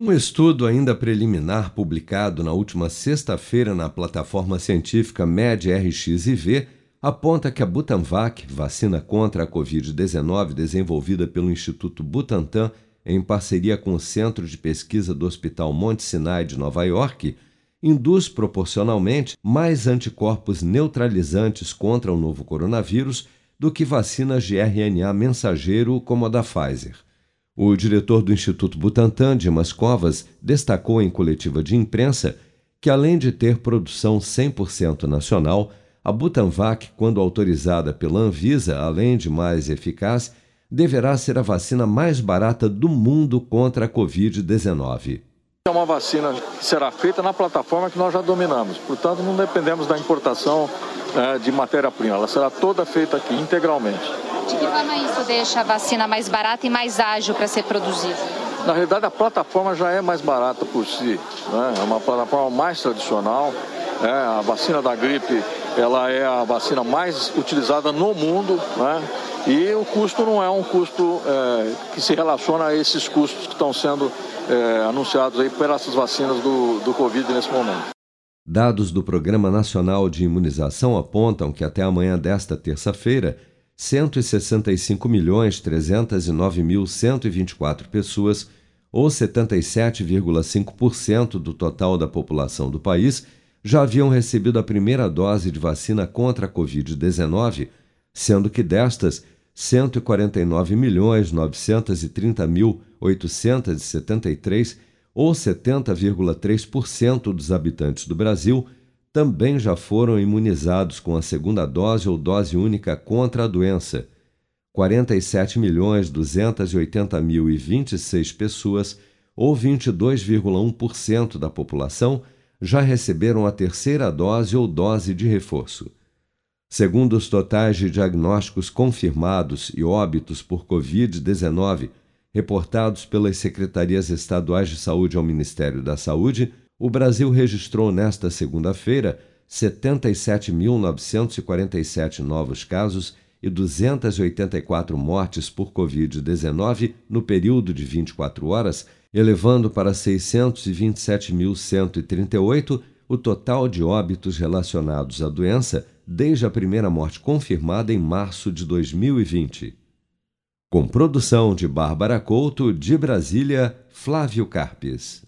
Um estudo ainda preliminar publicado na última sexta-feira na plataforma científica MedRxiv aponta que a Butanvac, vacina contra a Covid-19 desenvolvida pelo Instituto Butantan em parceria com o Centro de Pesquisa do Hospital Monte Sinai de Nova York, induz proporcionalmente mais anticorpos neutralizantes contra o novo coronavírus do que vacinas de RNA mensageiro como a da Pfizer. O diretor do Instituto Butantan, Dimas Covas, destacou em coletiva de imprensa que, além de ter produção 100% nacional, a Butanvac, quando autorizada pela Anvisa, além de mais eficaz, deverá ser a vacina mais barata do mundo contra a Covid-19. É uma vacina que será feita na plataforma que nós já dominamos, portanto, não dependemos da importação é, de matéria-prima, ela será toda feita aqui, integralmente. De que forma isso deixa a vacina mais barata e mais ágil para ser produzida? Na realidade, a plataforma já é mais barata por si. Né? É uma plataforma mais tradicional. É, a vacina da gripe ela é a vacina mais utilizada no mundo. Né? E o custo não é um custo é, que se relaciona a esses custos que estão sendo é, anunciados aí por essas vacinas do, do Covid nesse momento. Dados do Programa Nacional de Imunização apontam que até amanhã desta terça-feira, 165.309.124 pessoas, ou 77,5% do total da população do país, já haviam recebido a primeira dose de vacina contra a Covid-19, sendo que destas, 149.930.873, ou 70,3% dos habitantes do Brasil, também já foram imunizados com a segunda dose ou dose única contra a doença. 47.280.026 pessoas, ou 22,1% da população, já receberam a terceira dose ou dose de reforço. Segundo os totais de diagnósticos confirmados e óbitos por Covid-19 reportados pelas secretarias estaduais de saúde ao Ministério da Saúde, o Brasil registrou nesta segunda-feira 77.947 novos casos e 284 mortes por Covid-19 no período de 24 horas, elevando para 627.138 o total de óbitos relacionados à doença desde a primeira morte confirmada em março de 2020. Com produção de Bárbara Couto, de Brasília, Flávio Carpes.